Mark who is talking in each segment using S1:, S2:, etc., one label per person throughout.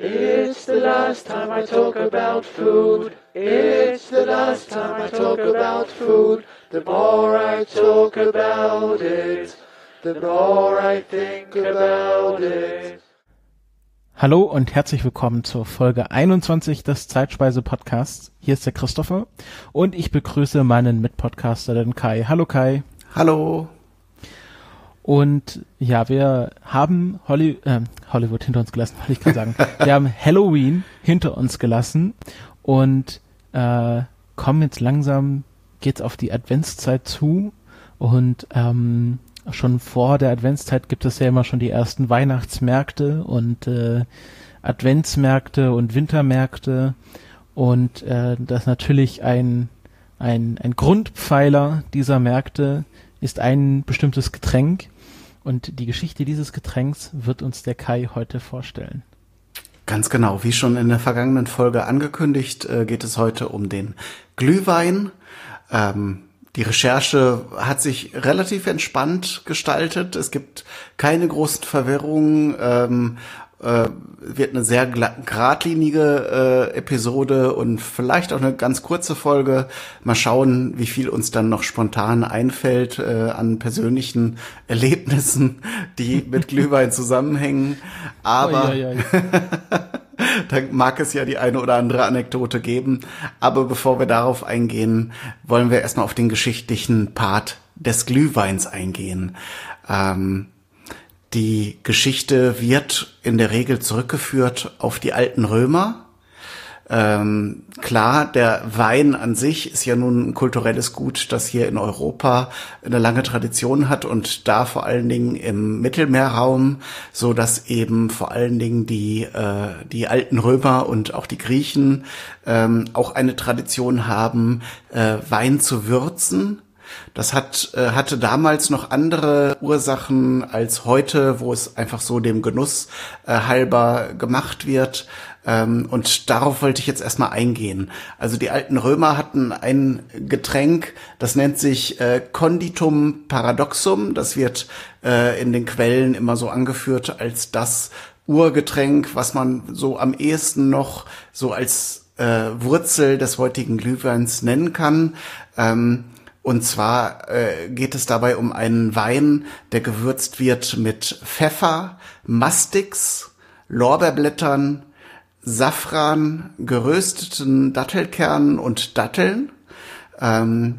S1: It's the last time I talk about food. It's the last time I talk about food. The more I talk about it, the more I think about it.
S2: Hallo und herzlich willkommen zur Folge 21 des Zeitspeise Podcasts. Hier ist der Christopher und ich begrüße meinen Mitpodcaster, den Kai. Hallo Kai.
S3: Hallo.
S2: Und ja, wir haben Holly, äh, Hollywood hinter uns gelassen, wollte ich gerade sagen. wir haben Halloween hinter uns gelassen. Und äh, kommen jetzt langsam, geht's auf die Adventszeit zu. Und ähm, schon vor der Adventszeit gibt es ja immer schon die ersten Weihnachtsmärkte und äh, Adventsmärkte und Wintermärkte. Und äh, das natürlich ein, ein, ein Grundpfeiler dieser Märkte ist ein bestimmtes Getränk und die Geschichte dieses Getränks wird uns der Kai heute vorstellen.
S3: Ganz genau, wie schon in der vergangenen Folge angekündigt, äh, geht es heute um den Glühwein. Ähm, die Recherche hat sich relativ entspannt gestaltet. Es gibt keine großen Verwirrungen. Ähm, äh, wird eine sehr geradlinige äh, Episode und vielleicht auch eine ganz kurze Folge. Mal schauen, wie viel uns dann noch spontan einfällt äh, an persönlichen Erlebnissen, die mit Glühwein zusammenhängen. Aber oi, oi, oi. da mag es ja die eine oder andere Anekdote geben. Aber bevor wir darauf eingehen, wollen wir erstmal auf den geschichtlichen Part des Glühweins eingehen. Ähm, die Geschichte wird in der Regel zurückgeführt auf die alten Römer. Ähm, klar, der Wein an sich ist ja nun ein kulturelles Gut, das hier in Europa eine lange Tradition hat und da vor allen Dingen im Mittelmeerraum, so dass eben vor allen Dingen die äh, die alten Römer und auch die Griechen ähm, auch eine Tradition haben, äh, Wein zu würzen das hat, äh, hatte damals noch andere Ursachen als heute, wo es einfach so dem Genuss äh, halber gemacht wird. Ähm, und darauf wollte ich jetzt erstmal eingehen. Also die alten Römer hatten ein Getränk, das nennt sich äh, Conditum Paradoxum. Das wird äh, in den Quellen immer so angeführt als das Urgetränk, was man so am ehesten noch so als äh, Wurzel des heutigen Glühweins nennen kann. Ähm, und zwar äh, geht es dabei um einen Wein, der gewürzt wird mit Pfeffer, Mastix, Lorbeerblättern, Safran, gerösteten Dattelkernen und Datteln. Ähm,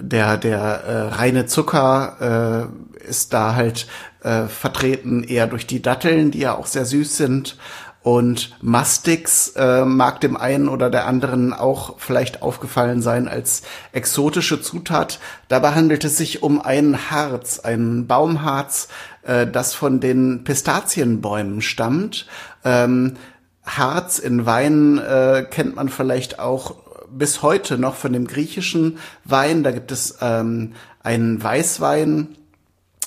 S3: der der äh, reine Zucker äh, ist da halt äh, vertreten eher durch die Datteln, die ja auch sehr süß sind und Mastix äh, mag dem einen oder der anderen auch vielleicht aufgefallen sein als exotische Zutat. Dabei handelt es sich um ein Harz, ein Baumharz, äh, das von den Pistazienbäumen stammt. Ähm, Harz in Wein äh, kennt man vielleicht auch bis heute noch von dem griechischen Wein. Da gibt es ähm, einen Weißwein,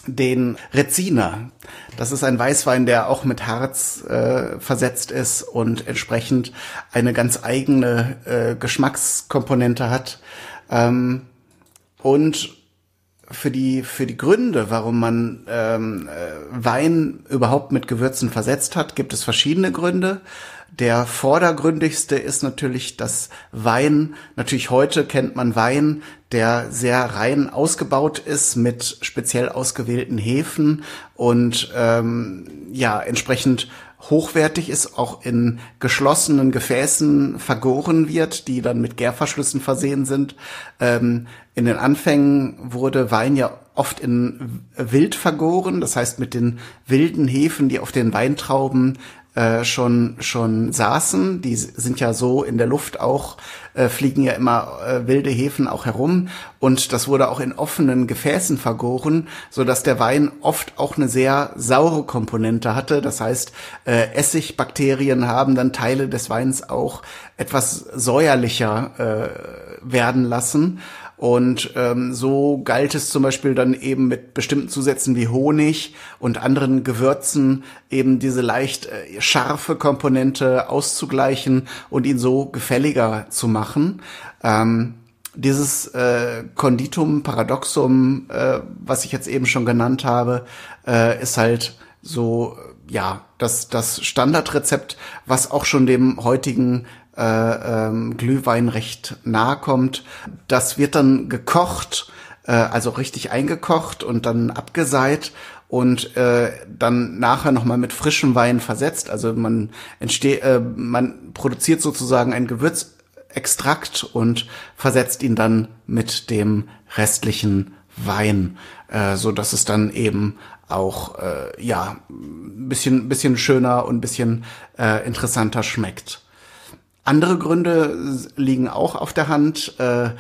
S3: den Rezina. Das ist ein Weißwein, der auch mit Harz äh, versetzt ist und entsprechend eine ganz eigene äh, Geschmackskomponente hat. Ähm, und für die für die Gründe, warum man ähm, äh, Wein überhaupt mit Gewürzen versetzt hat, gibt es verschiedene Gründe. Der vordergründigste ist natürlich das Wein. Natürlich heute kennt man Wein, der sehr rein ausgebaut ist mit speziell ausgewählten Hefen und ähm, ja entsprechend hochwertig ist, auch in geschlossenen Gefäßen vergoren wird, die dann mit Gärverschlüssen versehen sind. Ähm, in den Anfängen wurde Wein ja oft in Wild vergoren, das heißt mit den wilden Hefen, die auf den Weintrauben äh, schon schon saßen. Die sind ja so in der Luft auch, äh, fliegen ja immer äh, wilde Hefen auch herum. Und das wurde auch in offenen Gefäßen vergoren, so dass der Wein oft auch eine sehr saure Komponente hatte. Das heißt, äh, Essigbakterien haben dann Teile des Weins auch etwas säuerlicher äh, werden lassen. Und ähm, so galt es zum Beispiel dann eben mit bestimmten Zusätzen wie Honig und anderen Gewürzen eben diese leicht äh, scharfe Komponente auszugleichen und ihn so gefälliger zu machen. Ähm, dieses äh, Konditum Paradoxum, äh, was ich jetzt eben schon genannt habe, äh, ist halt so ja, das, das Standardrezept, was auch schon dem heutigen äh, ähm, Glühwein recht nahe kommt. Das wird dann gekocht, äh, also richtig eingekocht und dann abgeseit und äh, dann nachher nochmal mit frischem Wein versetzt. Also man entsteht, äh, man produziert sozusagen ein Gewürzextrakt und versetzt ihn dann mit dem restlichen Wein, äh, so dass es dann eben auch äh, ja bisschen bisschen schöner und bisschen äh, interessanter schmeckt. Andere Gründe liegen auch auf der Hand. Äh,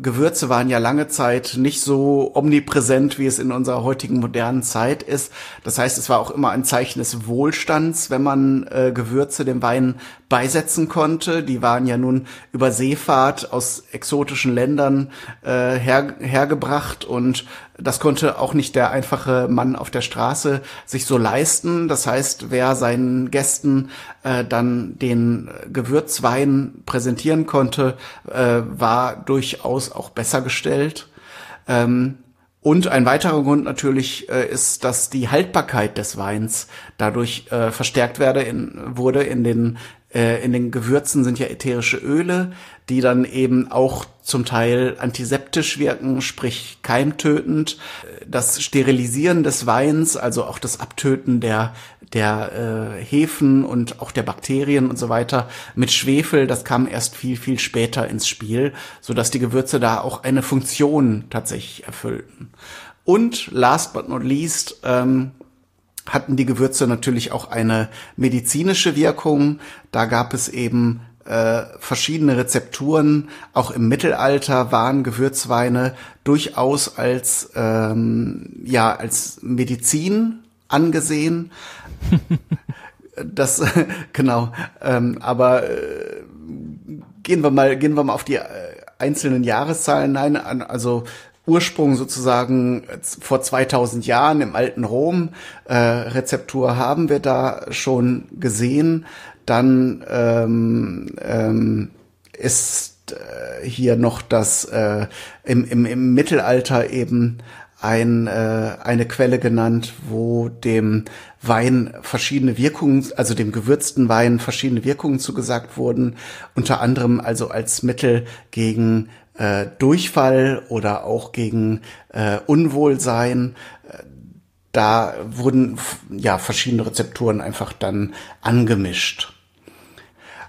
S3: Gewürze waren ja lange Zeit nicht so omnipräsent, wie es in unserer heutigen modernen Zeit ist. Das heißt, es war auch immer ein Zeichen des Wohlstands, wenn man äh, Gewürze dem Wein beisetzen konnte. Die waren ja nun über Seefahrt aus exotischen Ländern äh, her, hergebracht und das konnte auch nicht der einfache Mann auf der Straße sich so leisten. Das heißt, wer seinen Gästen äh, dann den Gewürzwein präsentieren konnte, äh, war durchaus auch besser gestellt. Ähm, und ein weiterer Grund natürlich äh, ist, dass die Haltbarkeit des Weins dadurch äh, verstärkt werde in, wurde. In den, äh, in den Gewürzen sind ja ätherische Öle, die dann eben auch zum Teil antiseptisch wirken, sprich keimtötend. Das Sterilisieren des Weins, also auch das Abtöten der der äh, Hefen und auch der Bakterien und so weiter mit Schwefel, das kam erst viel, viel später ins Spiel, so dass die Gewürze da auch eine Funktion tatsächlich erfüllten. Und last but not least, ähm, hatten die Gewürze natürlich auch eine medizinische Wirkung. Da gab es eben äh, verschiedene Rezepturen. Auch im Mittelalter waren Gewürzweine durchaus als ähm, ja als Medizin angesehen. das genau. Ähm, aber äh, gehen wir mal gehen wir mal auf die äh, einzelnen Jahreszahlen ein. Also Ursprung sozusagen vor 2000 Jahren im alten Rom. Äh, Rezeptur haben wir da schon gesehen. Dann ähm, ähm, ist äh, hier noch das äh, im, im, im Mittelalter eben ein, äh, eine Quelle genannt, wo dem Wein verschiedene Wirkungen, also dem gewürzten Wein verschiedene Wirkungen zugesagt wurden, unter anderem also als Mittel gegen äh, Durchfall oder auch gegen äh, Unwohlsein. Da wurden ja verschiedene Rezepturen einfach dann angemischt.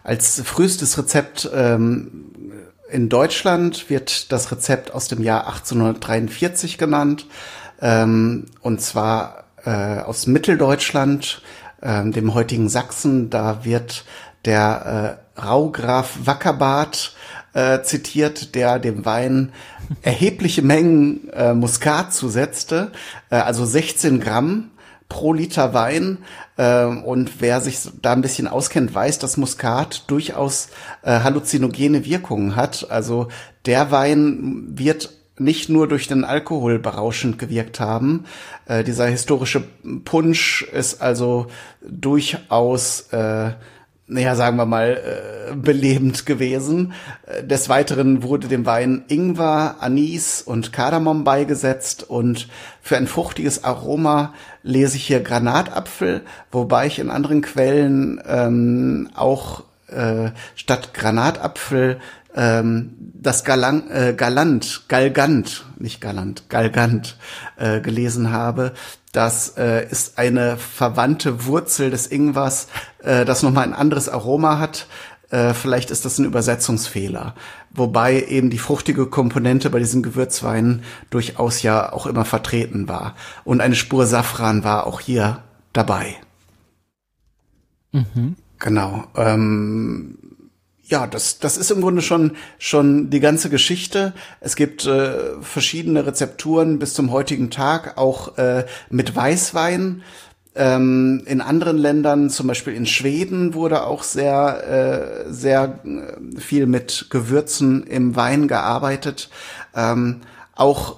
S3: Als frühestes Rezept ähm, in Deutschland wird das Rezept aus dem Jahr 1843 genannt, ähm, und zwar äh, aus Mitteldeutschland, äh, dem heutigen Sachsen. Da wird der äh, Raugraf Wackerbart äh, zitiert, der dem Wein erhebliche Mengen äh, Muskat zusetzte, äh, also 16 Gramm pro Liter Wein. Äh, und wer sich da ein bisschen auskennt, weiß, dass Muskat durchaus äh, halluzinogene Wirkungen hat. Also der Wein wird nicht nur durch den Alkohol berauschend gewirkt haben. Äh, dieser historische Punsch ist also durchaus äh, naja, sagen wir mal, äh, belebend gewesen. Äh, des Weiteren wurde dem Wein Ingwer, Anis und Kardamom beigesetzt und für ein fruchtiges Aroma lese ich hier Granatapfel, wobei ich in anderen Quellen ähm, auch äh, statt Granatapfel ähm, das Galant, äh, Galant, Galgant, nicht Galant, Galgant äh, gelesen habe. Das äh, ist eine verwandte Wurzel des Ingwers, äh, das nochmal ein anderes Aroma hat. Äh, vielleicht ist das ein Übersetzungsfehler. Wobei eben die fruchtige Komponente bei diesen Gewürzweinen durchaus ja auch immer vertreten war. Und eine Spur Safran war auch hier dabei. Mhm. Genau. Ähm, ja, das, das ist im Grunde schon, schon die ganze Geschichte. Es gibt äh, verschiedene Rezepturen bis zum heutigen Tag, auch äh, mit Weißwein. Ähm, in anderen Ländern, zum Beispiel in Schweden, wurde auch sehr, äh, sehr äh, viel mit Gewürzen im Wein gearbeitet. Ähm, auch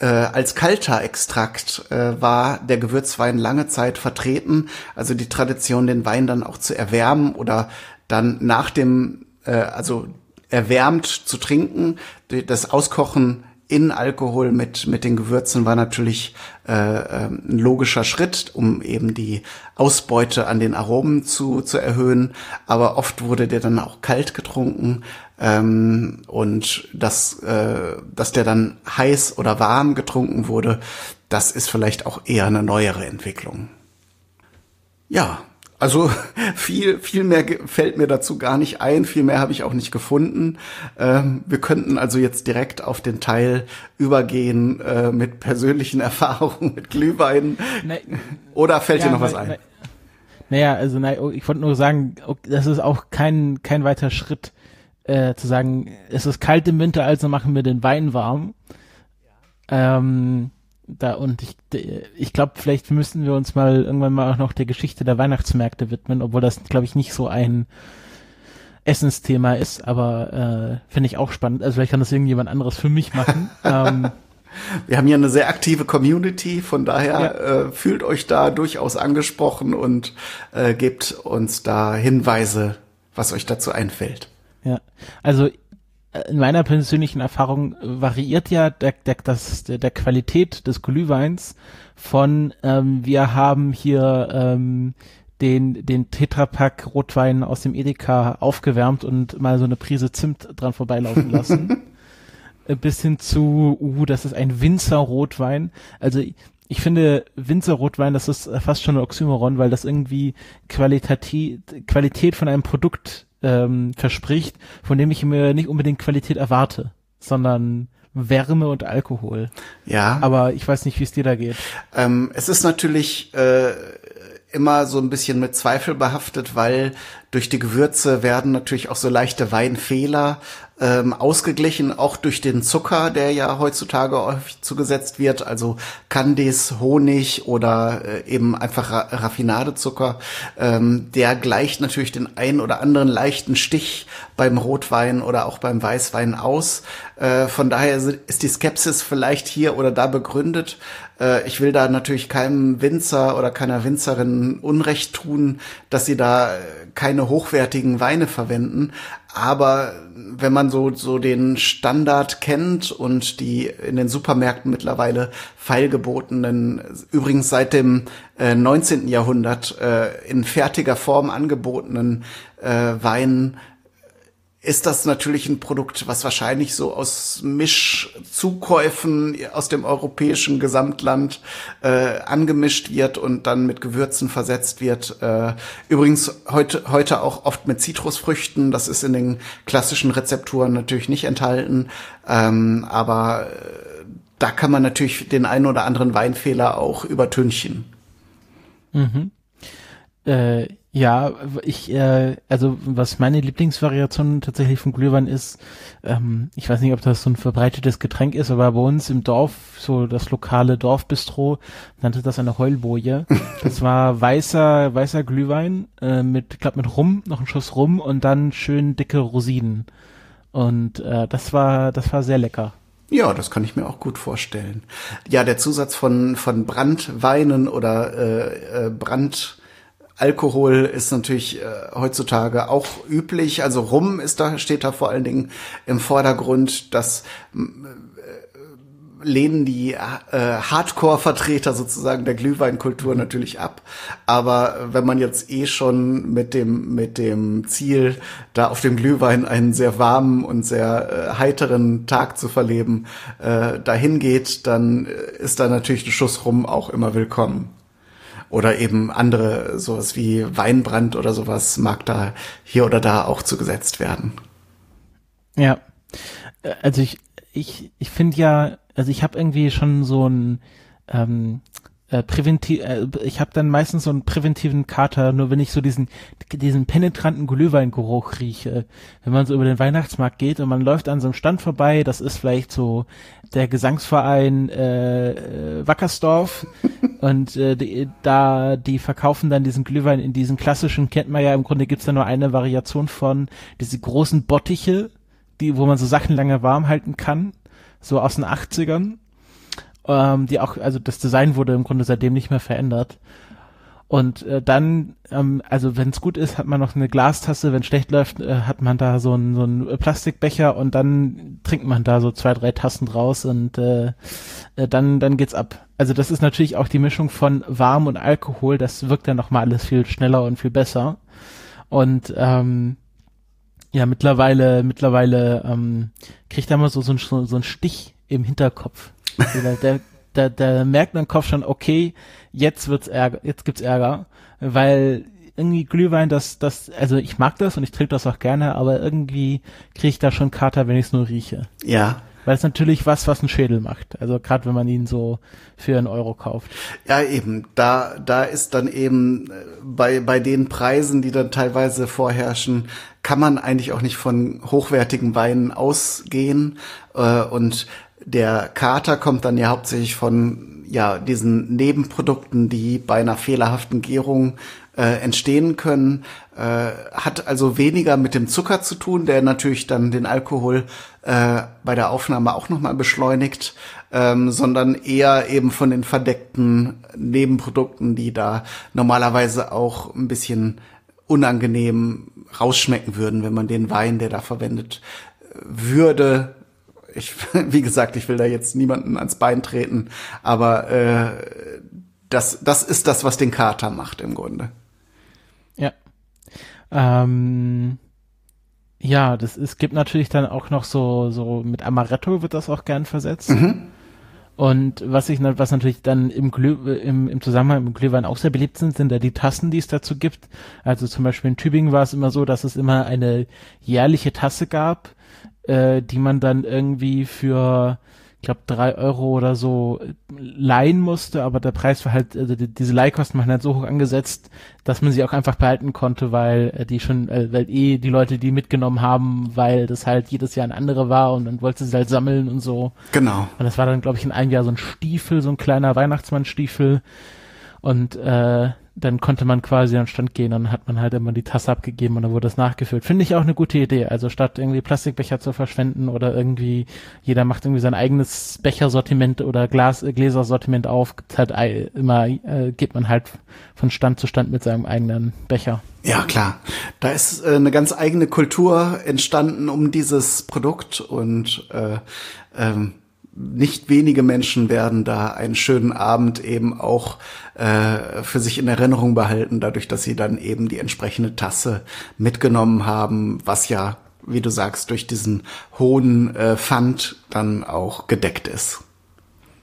S3: äh, als kalter Extrakt äh, war der Gewürzwein lange Zeit vertreten. Also die Tradition, den Wein dann auch zu erwärmen oder dann nach dem äh, also erwärmt zu trinken. Das Auskochen in Alkohol mit, mit den Gewürzen war natürlich äh, ähm, ein logischer Schritt, um eben die Ausbeute an den Aromen zu, zu erhöhen. Aber oft wurde der dann auch kalt getrunken. Ähm, und dass, äh, dass der dann heiß oder warm getrunken wurde, das ist vielleicht auch eher eine neuere Entwicklung. Ja, also viel, viel mehr fällt mir dazu gar nicht ein, viel mehr habe ich auch nicht gefunden. Ähm, wir könnten also jetzt direkt auf den Teil übergehen äh, mit persönlichen Erfahrungen mit Glühwein. Nee, Oder fällt ja, dir noch was ein?
S2: Naja, also na, oh, ich wollte nur sagen, das ist auch kein, kein weiter Schritt, äh, zu sagen, es ist kalt im Winter, also machen wir den Wein warm. Ähm, da und ich, ich glaube, vielleicht müssen wir uns mal irgendwann mal auch noch der Geschichte der Weihnachtsmärkte widmen, obwohl das, glaube ich, nicht so ein Essensthema ist, aber äh, finde ich auch spannend. Also vielleicht kann das irgendjemand anderes für mich machen. ähm,
S3: wir haben hier eine sehr aktive Community, von daher ja. äh, fühlt euch da durchaus angesprochen und äh, gebt uns da Hinweise, was euch dazu einfällt.
S2: Ja, also in meiner persönlichen Erfahrung variiert ja der, der, das, der, der Qualität des Glühweins von ähm, wir haben hier ähm, den, den Tetrapack Rotwein aus dem Edeka aufgewärmt und mal so eine Prise Zimt dran vorbeilaufen lassen. bis hin zu, uh, das ist ein Winzer Rotwein. Also ich finde Winzer Rotwein, das ist fast schon ein Oxymoron, weil das irgendwie Qualitativ, Qualität von einem Produkt ähm, verspricht, von dem ich mir nicht unbedingt Qualität erwarte, sondern Wärme und Alkohol.
S3: Ja.
S2: Aber ich weiß nicht, wie es dir da geht.
S3: Ähm, es ist natürlich äh, immer so ein bisschen mit Zweifel behaftet, weil durch die Gewürze werden natürlich auch so leichte Weinfehler ähm, ausgeglichen, auch durch den Zucker, der ja heutzutage häufig zugesetzt wird, also Candies, Honig oder äh, eben einfach Ra Raffinadezucker. Ähm, der gleicht natürlich den ein oder anderen leichten Stich beim Rotwein oder auch beim Weißwein aus. Äh, von daher ist die Skepsis vielleicht hier oder da begründet. Äh, ich will da natürlich keinem Winzer oder keiner Winzerin Unrecht tun, dass sie da äh, hochwertigen Weine verwenden. Aber wenn man so, so den Standard kennt und die in den Supermärkten mittlerweile feilgebotenen, übrigens seit dem äh, 19. Jahrhundert äh, in fertiger Form angebotenen äh, Weinen ist das natürlich ein Produkt, was wahrscheinlich so aus Mischzukäufen aus dem europäischen Gesamtland äh, angemischt wird und dann mit Gewürzen versetzt wird. Äh, übrigens heute, heute auch oft mit Zitrusfrüchten. Das ist in den klassischen Rezepturen natürlich nicht enthalten. Ähm, aber äh, da kann man natürlich den einen oder anderen Weinfehler auch übertünchen.
S2: Mhm. Äh, ja, ich, äh, also was meine Lieblingsvariation tatsächlich von Glühwein ist, ähm, ich weiß nicht, ob das so ein verbreitetes Getränk ist, aber bei uns im Dorf, so das lokale Dorfbistro, nannte das eine Heulboje. Das war weißer, weißer Glühwein äh, mit, ich glaube mit Rum, noch ein Schuss Rum und dann schön dicke Rosinen. Und äh, das war, das war sehr lecker.
S3: Ja, das kann ich mir auch gut vorstellen. Ja, der Zusatz von, von Brandweinen oder äh, äh, Brand Alkohol ist natürlich äh, heutzutage auch üblich. Also Rum ist da, steht da vor allen Dingen im Vordergrund. Das äh, lehnen die äh, Hardcore-Vertreter sozusagen der Glühweinkultur natürlich ab. Aber wenn man jetzt eh schon mit dem, mit dem Ziel, da auf dem Glühwein einen sehr warmen und sehr äh, heiteren Tag zu verleben, äh, dahin geht, dann ist da natürlich ein Schuss Rum auch immer willkommen oder eben andere, sowas wie Weinbrand oder sowas mag da hier oder da auch zugesetzt werden.
S2: Ja, äh, also ich, ich, ich finde ja, also ich habe irgendwie schon so ein ähm, äh, präventiv, äh, ich habe dann meistens so einen präventiven Kater, nur wenn ich so diesen diesen penetranten Glühweingeruch rieche. Wenn man so über den Weihnachtsmarkt geht und man läuft an so einem Stand vorbei, das ist vielleicht so der Gesangsverein äh, äh Wackersdorf. Und äh, die, da die verkaufen dann diesen Glühwein in diesen klassischen kennt man ja im Grunde gibt's da nur eine Variation von diese großen Bottiche, die wo man so Sachen lange warm halten kann, so aus den 80ern ähm, die auch, also das Design wurde im Grunde seitdem nicht mehr verändert. Und äh, dann, ähm, also wenn es gut ist, hat man noch eine Glastasse, wenn schlecht läuft, äh, hat man da so einen so einen Plastikbecher und dann trinkt man da so zwei, drei Tassen draus und äh, äh, dann, dann geht's ab. Also das ist natürlich auch die Mischung von warm und Alkohol, das wirkt dann nochmal alles viel schneller und viel besser. Und ähm, ja, mittlerweile, mittlerweile ähm, kriegt er mal so, so, ein, so ein Stich im Hinterkopf. Der, der, der merkt im Kopf schon, okay, jetzt wird's Ärger, jetzt gibt's Ärger, weil irgendwie Glühwein, das, das, also ich mag das und ich trinke das auch gerne, aber irgendwie kriege ich da schon Kater, wenn ich es nur rieche.
S3: Ja.
S2: Weil es natürlich was, was ein Schädel macht. Also gerade wenn man ihn so für einen Euro kauft.
S3: Ja, eben. Da, da ist dann eben äh, bei, bei den Preisen, die dann teilweise vorherrschen, kann man eigentlich auch nicht von hochwertigen Weinen ausgehen. Äh, und der Kater kommt dann ja hauptsächlich von ja diesen Nebenprodukten, die bei einer fehlerhaften Gärung äh, entstehen können, äh, hat also weniger mit dem Zucker zu tun, der natürlich dann den Alkohol äh, bei der Aufnahme auch nochmal beschleunigt, ähm, sondern eher eben von den verdeckten Nebenprodukten, die da normalerweise auch ein bisschen unangenehm rausschmecken würden, wenn man den Wein, der da verwendet würde, ich, wie gesagt, ich will da jetzt niemanden ans Bein treten, aber äh, das, das ist das, was den Kater macht im Grunde.
S2: Ja. Ähm, ja, das es gibt natürlich dann auch noch so so mit Amaretto wird das auch gern versetzt. Mhm. Und was ich was natürlich dann im, Glüh, im, im Zusammenhang mit Glühwein auch sehr beliebt sind, sind da die Tassen, die es dazu gibt. Also zum Beispiel in Tübingen war es immer so, dass es immer eine jährliche Tasse gab, äh, die man dann irgendwie für glaube, drei Euro oder so leihen musste, aber der Preis war halt, also die, diese Leihkosten waren halt so hoch angesetzt, dass man sie auch einfach behalten konnte, weil äh, die schon, äh, weil eh die Leute die mitgenommen haben, weil das halt jedes Jahr ein andere war und dann wollte sie halt sammeln und so.
S3: Genau.
S2: Und das war dann, glaube ich, in einem Jahr so ein Stiefel, so ein kleiner Weihnachtsmannstiefel. Und äh, dann konnte man quasi an Stand gehen, dann hat man halt immer die Tasse abgegeben und dann wurde das nachgefüllt. Finde ich auch eine gute Idee. Also statt irgendwie Plastikbecher zu verschwenden oder irgendwie jeder macht irgendwie sein eigenes Bechersortiment oder Glas, äh, Gläsersortiment auf, gibt's halt immer, äh, geht man halt von Stand zu Stand mit seinem eigenen Becher.
S3: Ja, klar. Da ist äh, eine ganz eigene Kultur entstanden um dieses Produkt und äh, ähm, nicht wenige Menschen werden da einen schönen Abend eben auch äh, für sich in Erinnerung behalten, dadurch, dass sie dann eben die entsprechende Tasse mitgenommen haben, was ja, wie du sagst, durch diesen hohen äh, Pfand dann auch gedeckt ist.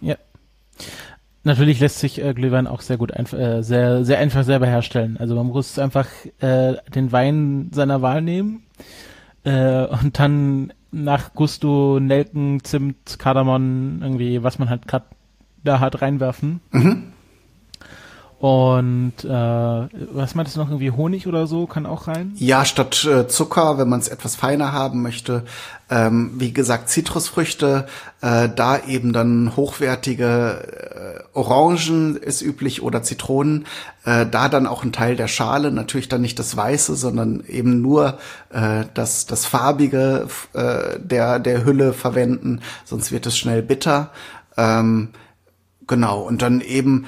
S2: Ja. Natürlich lässt sich äh, Glühwein auch sehr gut einf äh, sehr sehr einfach selber herstellen. Also man muss einfach äh, den Wein seiner Wahl nehmen äh, und dann nach Gusto, Nelken, Zimt, Kardamom, irgendwie, was man halt gerade da hat, reinwerfen. Mhm. Und äh, was meintest du noch irgendwie Honig oder so kann auch rein?
S3: Ja, statt äh, Zucker, wenn man es etwas feiner haben möchte. Ähm, wie gesagt, Zitrusfrüchte, äh, da eben dann hochwertige äh, Orangen ist üblich oder Zitronen. Äh, da dann auch ein Teil der Schale, natürlich dann nicht das Weiße, sondern eben nur äh, das, das Farbige äh, der, der Hülle verwenden, sonst wird es schnell bitter. Ähm, Genau, und dann eben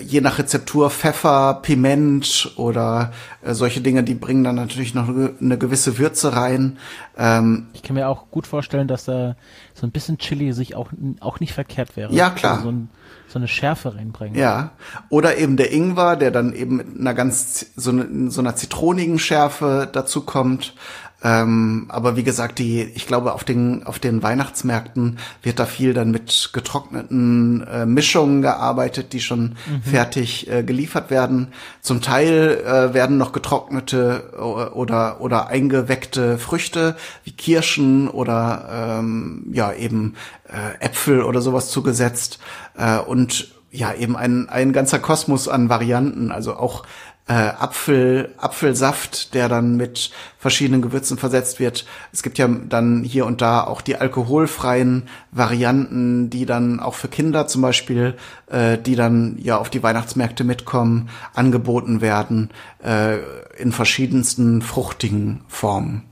S3: je nach Rezeptur Pfeffer, Piment oder äh, solche Dinge, die bringen dann natürlich noch eine gewisse Würze rein.
S2: Ähm, ich kann mir auch gut vorstellen, dass da so ein bisschen Chili sich auch, auch nicht verkehrt wäre.
S3: Ja, klar. Also
S2: so, ein, so, eine Schärfe reinbringen.
S3: Ja. Oder eben der Ingwer, der dann eben mit einer ganz, so, eine, so einer zitronigen Schärfe dazu kommt. Ähm, aber wie gesagt, die, ich glaube, auf den, auf den Weihnachtsmärkten wird da viel dann mit getrockneten äh, Mischungen gearbeitet, die schon mhm. fertig äh, geliefert werden. Zum Teil äh, werden noch getrocknete oder, oder eingeweckte Früchte wie Kirschen oder ähm, ja eben äh, Äpfel oder sowas zugesetzt. Äh, und ja, eben ein, ein ganzer Kosmos an Varianten, also auch äh, Apfel, Apfelsaft, der dann mit verschiedenen Gewürzen versetzt wird. Es gibt ja dann hier und da auch die alkoholfreien Varianten, die dann auch für Kinder zum Beispiel, äh, die dann ja auf die Weihnachtsmärkte mitkommen, angeboten werden, äh, in verschiedensten fruchtigen Formen.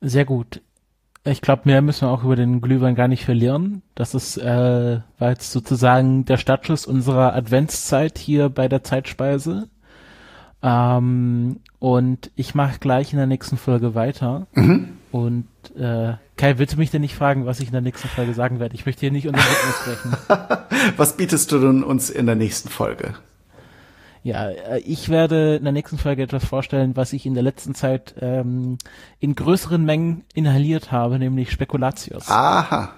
S2: Sehr gut. Ich glaube, mehr müssen wir auch über den Glühwein gar nicht verlieren. Das ist, äh, war jetzt sozusagen der Startschuss unserer Adventszeit hier bei der Zeitspeise. Ähm, und ich mache gleich in der nächsten Folge weiter. Mhm. Und äh, Kai, willst du mich denn nicht fragen, was ich in der nächsten Folge sagen werde? Ich möchte hier nicht unter Rhythmus
S3: brechen. was bietest du denn uns in der nächsten Folge?
S2: Ja, äh, ich werde in der nächsten Folge etwas vorstellen, was ich in der letzten Zeit ähm, in größeren Mengen inhaliert habe, nämlich Spekulatius.
S3: Aha,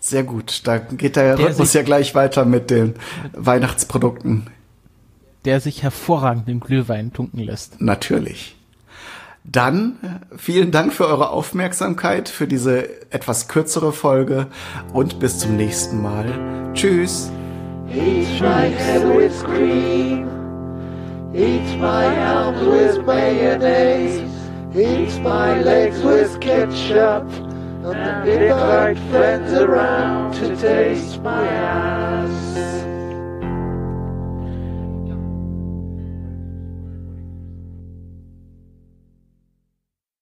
S3: sehr gut. Da geht der, der Rhythmus ja gleich weiter mit den Weihnachtsprodukten.
S2: Der sich hervorragend im Glühwein tunken lässt.
S3: Natürlich. Dann äh, vielen Dank für eure Aufmerksamkeit, für diese etwas kürzere Folge und bis zum nächsten Mal. Tschüss. Eat my arms with mayonnaise. Eat my legs with ketchup. And invite friends around to taste my ass.